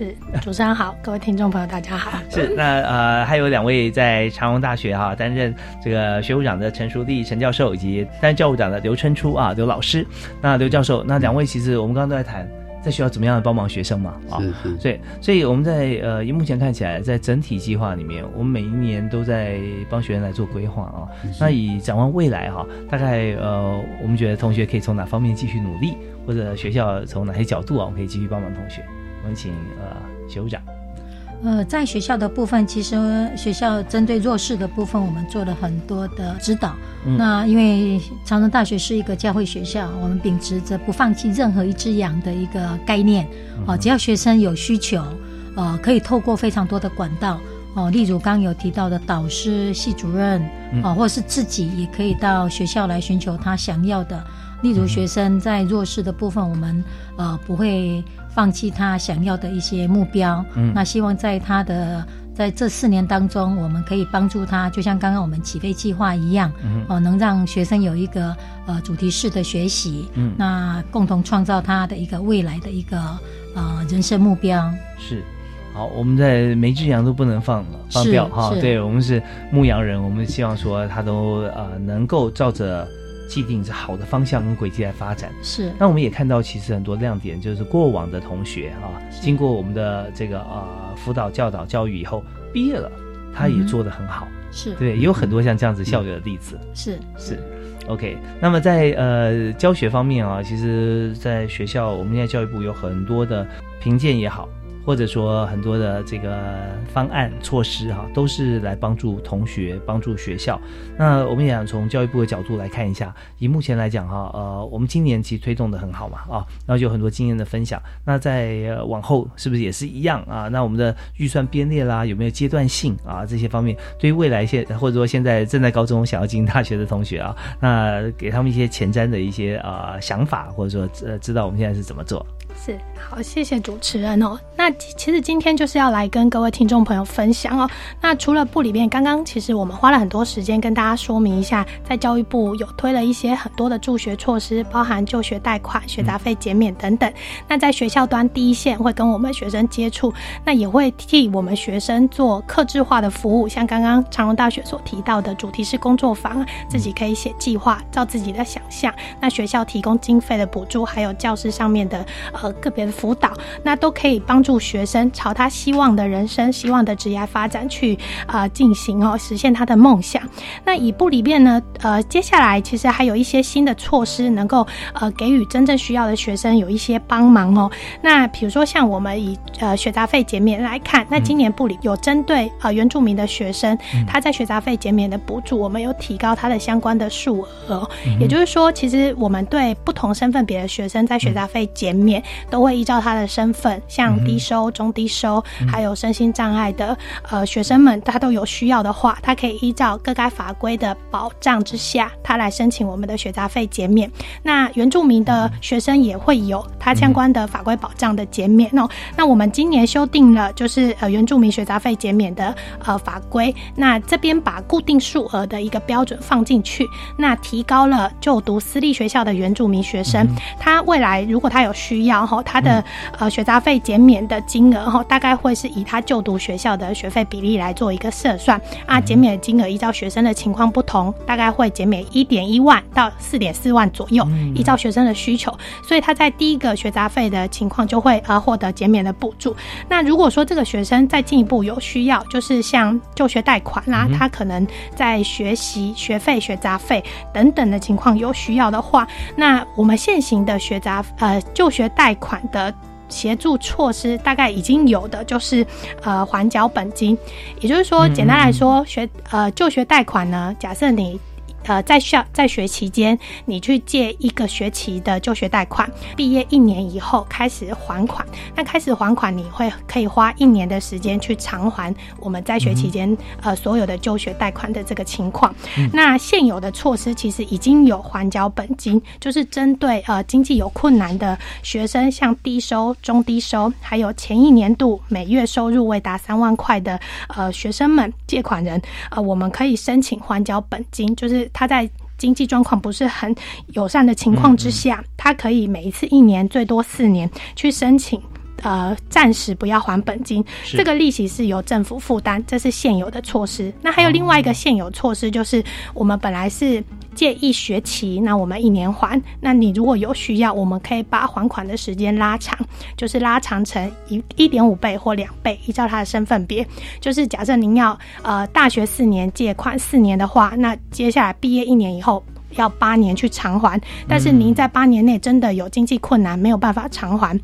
是主持人好，各位听众朋友大家好。是，那呃，还有两位在长荣大学哈、担任这个学务长的陈淑丽陈教授，以及担任教务长的刘春初啊刘老师。那刘教授，那两位其实我们刚刚都在谈。在学校怎么样的帮忙学生嘛？啊，是是所以所以我们在呃，目前看起来，在整体计划里面，我们每一年都在帮学生来做规划啊。那以展望未来哈、大概呃，我们觉得同学可以从哪方面继续努力，或者学校从哪些角度啊，我们可以继续帮忙同学。我们请呃学务长。呃，在学校的部分，其实学校针对弱势的部分，我们做了很多的指导。嗯那因为长城大学是一个教会学校，我们秉持着不放弃任何一只羊的一个概念。哦、只要学生有需求，呃，可以透过非常多的管道。哦，例如刚刚有提到的导师、系主任，嗯哦，或者是自己也可以到学校来寻求他想要的。例如学生在弱势的部分，我们呃不会放弃他想要的一些目标。嗯那希望在他的在这四年当中，我们可以帮助他，就像刚刚我们起飞计划一样，嗯哦、能让学生有一个呃主题式的学习，嗯那共同创造他的一个未来的一个呃人生目标。是，好，我们在每只羊都不能放了放掉哈。是对我们是牧羊人，我们希望说他都呃能够照着既定是好的方向跟轨迹来发展。是那我们也看到其实很多亮点，就是过往的同学啊，经过我们的这个呃辅导教导教育以后毕业了，他也做得很好。是对，也有很多像这样子校友的例子。是是，OK。那么在呃教学方面啊，其实，在学校我们现在教育部有很多的评鉴也好，或者说很多的这个方案措施哈、都是来帮助同学、帮助学校。那我们也想从教育部的角度来看一下，以目前来讲哈、呃，我们今年其实推动的很好嘛啊，然后有很多经验的分享。那在、往后是不是也是一样啊？那我们的预算编列啦，有没有阶段性啊？这些方面对于未来现或者说现在正在高中想要进大学的同学啊，那给他们一些前瞻的一些啊、想法，或者说呃知道我们现在是怎么做。是好，谢谢主持人哦。那其实今天就是要来跟各位听众朋友分享哦。那除了部里面，刚刚其实我们花了很多时间跟大家说明一下，在教育部有推了一些很多的助学措施，包含就学贷款、学杂费减免等等。那在学校端第一线会跟我们学生接触，那也会替我们学生做客制化的服务，像刚刚长荣大学所提到的主题式工作坊，自己可以写计划，照自己的想象。那学校提供经费的补助，还有教师上面的呃个别的辅导，那都可以帮助学生朝他希望的人生、希望的职业发展去啊进行哦，实现他的梦想。那以部里面呢，呃，接下来其实还有一些新的措施，能够呃给予真正需要的学生有一些帮忙哦。那比如说像我们以呃学杂费减免来看，那今年部里有针对呃原住民的学生，他在学杂费减免的补助，我们有提高他的相关的数额。也就是说，其实我们对不同身份别的学生在学杂费减免，都会依照他的身份，像低收、中低收，还有身心障碍的呃学生们，他都有需要的话，他可以依照各该法规的保障之下，他来申请我们的学杂费减免。那原住民的学生也会有他相关的法规保障的减免哦。那我们今年修订了，就是呃原住民学杂费减免的呃法规，那这边把固定数额的一个标准放进去，那提高了就读私立学校的原住民学生，他未来如果他有需要哈，他的呃学杂费减免的金额哈，大概会是以他就读学校的学费比例来做一个测算。啊，减免的金额依照学生的情况不同，大概会减免一点一万到四点四万左右，依照学生的需求，所以他在第一个学杂费的情况就会呃获得减免的补助。那如果说这个学生再进一步有需要，就是像就学贷款啦，他可能在学习学费、学杂费等等的情况有需要的话，那我们现行的学杂呃就学贷款的协助措施，大概已经有的就是呃还缴本金，也就是说，简单来说，学呃就学贷款呢，假设你。呃，在校在学期间，你去借一个学期的就学贷款，毕业一年以后开始还款。那开始还款，你会可以花一年的时间去偿还我们在学期间呃所有的就学贷款的这个情况。那现有的措施其实已经有还缴本金，就是针对呃经济有困难的学生，像低收、中低收，还有前一年度每月收入未达三万块的呃学生们，借款人呃，我们可以申请还缴本金，就是。他在经济状况不是很友善的情况之下，他可以每一次一年最多四年去申请，呃，暂时不要还本金，这个利息是由政府负担，这是现有的措施。那还有另外一个现有措施，就是我们本来是。借一学期，那我们一年还。那你如果有需要，我们可以把还款的时间拉长，就是拉长成一一点五倍或两倍，依照他的身份别。就是假设您要呃大学四年借款四年的话，那接下来毕业一年以后要八年去偿还。但是您在八年内真的有经济困难，没有办法偿还。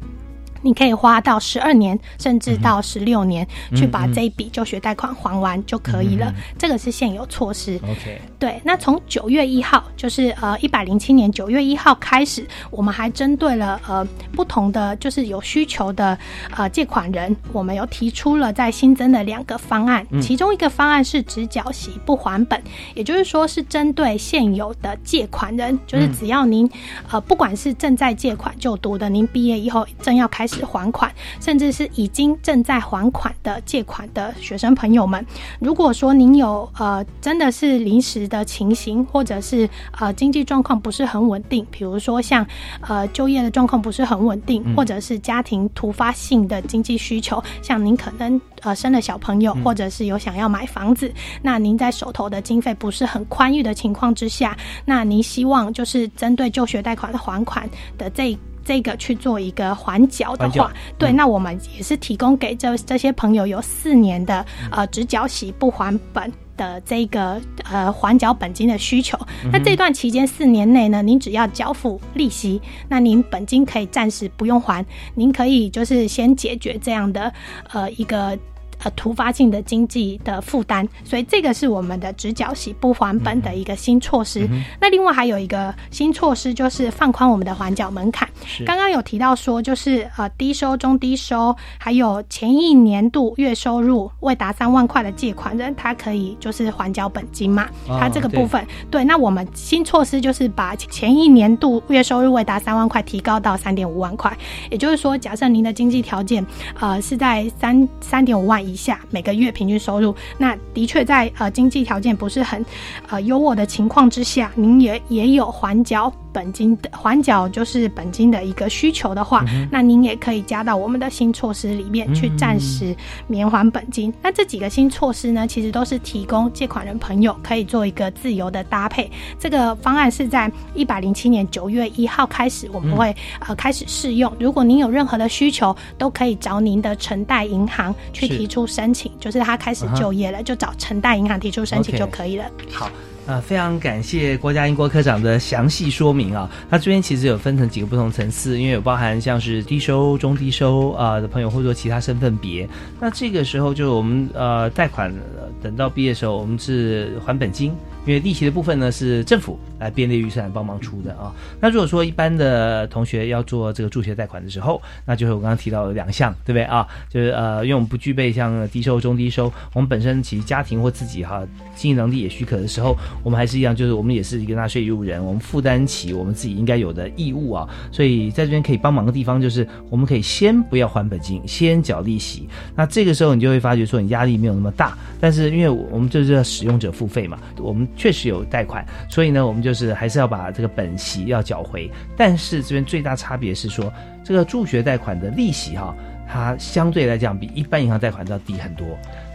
你可以花到十二年，甚至到十六年去把这一笔就学贷款还完就可以了。这个是现有措施。OK，对。那从九月一号，就是呃一百零七年九月一号开始，我们还针对了呃不同的就是有需求的呃借款人，我们有提出了在新增的两个方案。其中一个方案是只缴息不还本，也就是说是针对现有的借款人，就是只要您呃不管是正在借款就读的，您毕业以后正要开始。还款，甚至是已经正在还款的借款的学生朋友们，如果说您有呃真的是临时的情形，或者是呃经济状况不是很稳定，比如说像呃就业的状况不是很稳定，或者是家庭突发性的经济需求，像您可能呃生了小朋友，或者是有想要买房子，那您在手头的经费不是很宽裕的情况之下，那您希望就是针对就学贷款的还款的这。这个去做一个还缴的话，对，那我们也是提供给这这些朋友有四年的呃只缴息不还本的这个呃还缴本金的需求。那这段期间四年内呢，您只要交付利息，那您本金可以暂时不用还，您可以就是先解决这样的呃一个呃突发性的经济的负担，所以这个是我们的直缴息不还本的一个新措施。那另外还有一个新措施就是放宽我们的还缴门槛。刚刚有提到说，就是呃低收、中低收，还有前一年度月收入未达三万块的借款人，他可以就是还缴本金嘛。他这个部分对，那我们新措施就是把前一年度月收入未达三万块提高到三点五万块，也就是说，假设您的经济条件呃是在三三点五万以下，每个月平均收入，那的确在呃经济条件不是很呃优渥的情况之下，您也也有还缴。本金的还缴就是本金的一个需求的话，那您也可以加到我们的新措施里面去暂时免还本金。那这几个新措施呢，其实都是提供借款人朋友可以做一个自由的搭配。这个方案是在一百零七年九月一号开始，我们会呃开始试用。如果您有任何的需求，都可以找您的承贷银行去提出申请，就是他开始就业了，就找承贷银行提出申请就可以了。好。啊，非常感谢郭家英郭科长的详细说明啊。他这边其实有分成几个不同层次，因为有包含像是低收、中低收啊的朋友，或者说其他身份别。那这个时候就我们呃贷款等到毕业的时候，我们是还本金。因为利息的部分呢是政府来编列预算帮忙出的啊。那如果说一般的同学要做这个助学贷款的时候，那就是我刚刚提到的两项，对不对啊？就是呃，因为我们不具备像低收、中低收，我们本身其实家庭或自己哈经济能力也许可的时候，我们还是一样，就是我们也是一个纳税义务人，我们负担起我们自己应该有的义务啊。所以在这边可以帮忙的地方，就是我们可以先不要还本金，先缴利息。那这个时候你就会发觉说你压力没有那么大。但是因为我们就是要使用者付费嘛，我们。确实有贷款，所以呢，我们就是还是要把这个本息要缴回。但是这边最大差别是说，这个助学贷款的利息哈，它相对来讲比一般银行贷款要低很多。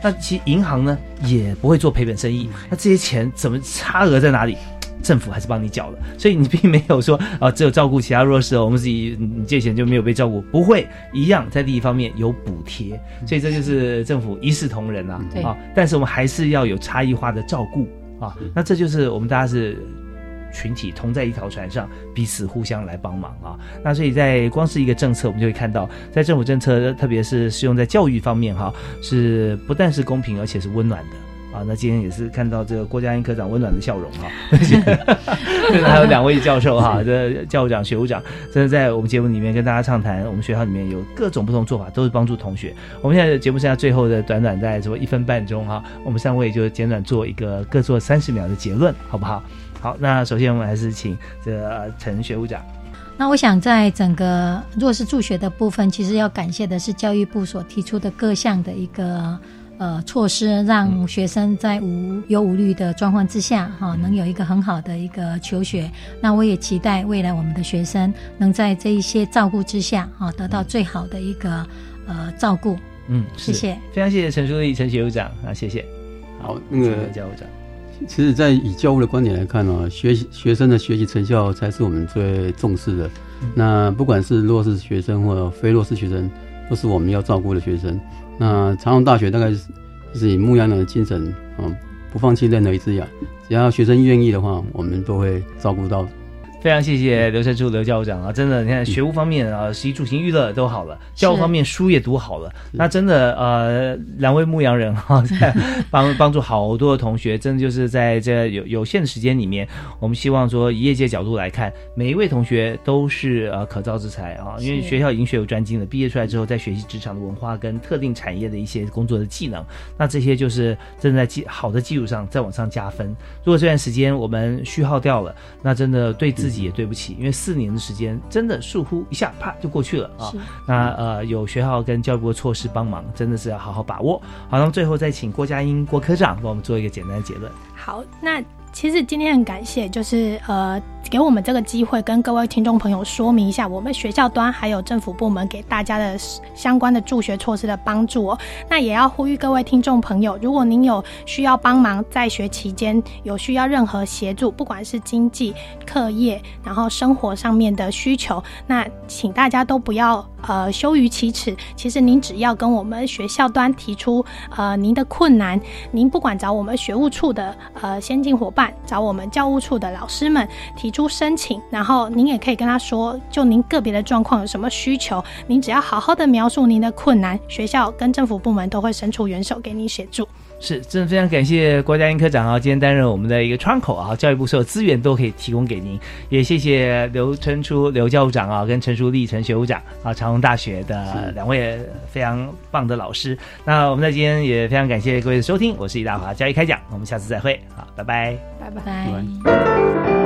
那其实银行呢也不会做赔本生意，那这些钱怎么差额在哪里？政府还是帮你缴了，所以你并没有说啊，只有照顾其他弱势，我们自己你借钱就没有被照顾，不会一样在利益方面有补贴，所以这就是政府一视同仁啊。啊，但是我们还是要有差异化的照顾。啊，那这就是我们大家是群体同在一条船上，彼此互相来帮忙啊。那所以在光是一个政策，我们就会看到，在政府政策，特别是适用在教育方面，哈，是不但是公平，而且是温暖的。啊，那今天也是看到这个郭家英科长温暖的笑容哈，还有两位教授哈，这教务长、学务长，真的在我们节目里面跟大家畅谈，我们学校里面有各种不同做法，都是帮助同学。我们现在节目剩下最后的短短在什么一分半钟哈，我们三位就简短做一个各做三十秒的结论，好不好？好，那首先我们还是请这陈学务长。那我想在整个弱势助学的部分，其实要感谢的是教育部所提出的各项的一个。呃，措施让学生在无忧无虑的状况之下，哈，能有一个很好的一个求学。那我也期待未来我们的学生能在这一些照顾之下，哈，得到最好的一个呃照顾。嗯，谢谢，非常谢谢陈书记、陈学务长啊，谢谢。好，那个教务长，其实，在以教务的观点来看呢，学习学生的学习成效才是我们最重视的。那不管是弱势学生或非弱势学生，都是我们要照顾的学生。那长隆大学大概是以牧羊人的精神，啊，不放弃任何一只羊，只要学生愿意的话，我们都会照顾到。非常谢谢刘成柱刘教务长啊，真的，你看学务方面啊，食衣住行娱乐都好了，教务方面书也读好了，那真的呃，两位牧羊人哈，在 帮帮助好多的同学，真的就是在这有有限的时间里面，我们希望说以业界角度来看，每一位同学都是呃可造之才啊，因为学校已经学有专精了，毕业出来之后再学习职场的文化跟特定产业的一些工作的技能，那这些就是正在基好的基础上再往上加分。如果这段时间我们虚耗掉了，那真的对自自己也对不起，因为四年的时间真的疏忽一下，啪就过去了啊。那呃，有学校跟教育部的措施帮忙，真的是要好好把握。好，那么最后再请郭佳音郭科长帮我们做一个简单的结论。好，那。其实今天很感谢，就是呃，给我们这个机会，跟各位听众朋友说明一下，我们学校端还有政府部门给大家的相关的助学措施的帮助哦。那也要呼吁各位听众朋友，如果您有需要帮忙在学期间有需要任何协助，不管是经济、课业，然后生活上面的需求，那请大家都不要呃羞于启齿。其实您只要跟我们学校端提出呃您的困难，您不管找我们学务处的呃先进伙伴。找我们教务处的老师们提出申请，然后您也可以跟他说，就您个别的状况有什么需求，您只要好好的描述您的困难，学校跟政府部门都会伸出援手给您协助。是，真的非常感谢郭嘉英科长啊，今天担任我们的一个窗口啊，教育部所有资源都可以提供给您。也谢谢刘春初刘教务长啊，跟陈淑丽陈学务长啊，长隆大学的两位非常棒的老师。那我们在今天也非常感谢各位的收听，我是李大华，教育开讲，我们下次再会，好，拜拜，拜拜。